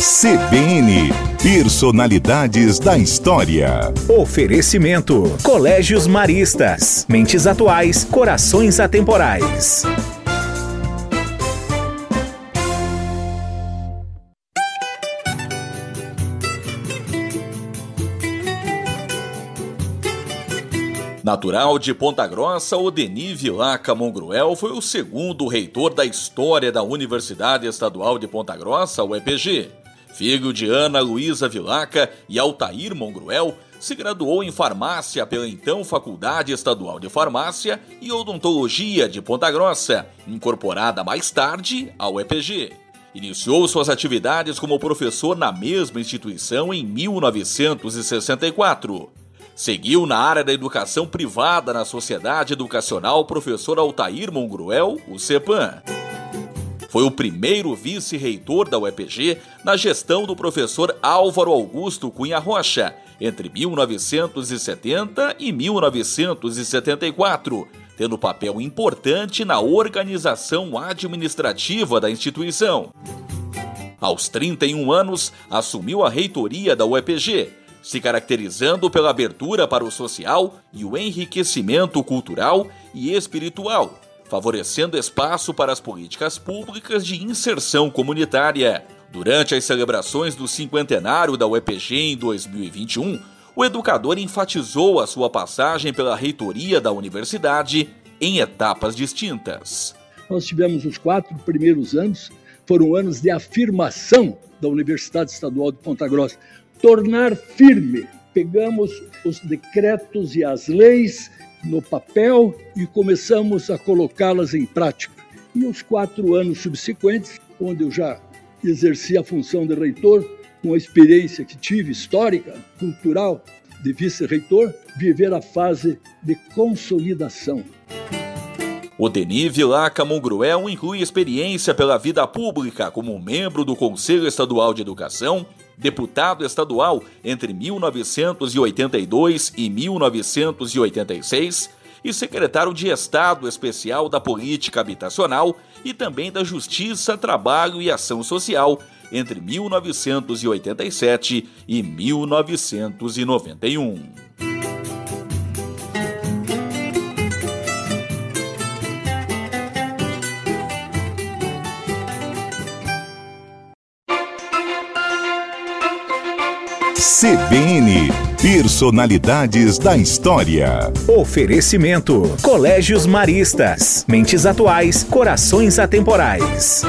CBN Personalidades da História. Oferecimento: Colégios Maristas. Mentes atuais, corações atemporais. Natural de Ponta Grossa, Odeni Vilaca Mongruel foi o segundo reitor da história da Universidade Estadual de Ponta Grossa, UEPG. Filho de Ana Luísa Vilaca e Altair Mongruel, se graduou em farmácia pela então Faculdade Estadual de Farmácia e Odontologia de Ponta Grossa, incorporada mais tarde ao UEPG. Iniciou suas atividades como professor na mesma instituição em 1964. Seguiu na área da educação privada na Sociedade Educacional Professor Altair Mongruel, o CEPAM. Foi o primeiro vice-reitor da UEPG na gestão do professor Álvaro Augusto Cunha Rocha, entre 1970 e 1974, tendo papel importante na organização administrativa da instituição. Aos 31 anos, assumiu a reitoria da UEPG, se caracterizando pela abertura para o social e o enriquecimento cultural e espiritual, favorecendo espaço para as políticas públicas de inserção comunitária. Durante as celebrações do cinquentenário da UEPG em 2021, o educador enfatizou a sua passagem pela reitoria da universidade em etapas distintas. Nós tivemos os quatro primeiros anos, foram anos de afirmação da Universidade Estadual de Ponta Grossa, tornar firme. Pegamos os decretos e as leis no papel e começamos a colocá-las em prática. E os quatro anos subsequentes, onde eu já exerci a função de reitor, com a experiência que tive histórica, cultural, de vice-reitor, viver a fase de consolidação. O Denis Vilaca Mongruel inclui experiência pela vida pública como membro do Conselho Estadual de Educação, deputado estadual entre 1982 e 1986 e secretário de Estado Especial da Política Habitacional e também da Justiça, Trabalho e Ação Social entre 1987 e 1991. CBN Personalidades da História. Oferecimento: Colégios Maristas. Mentes atuais, corações atemporais.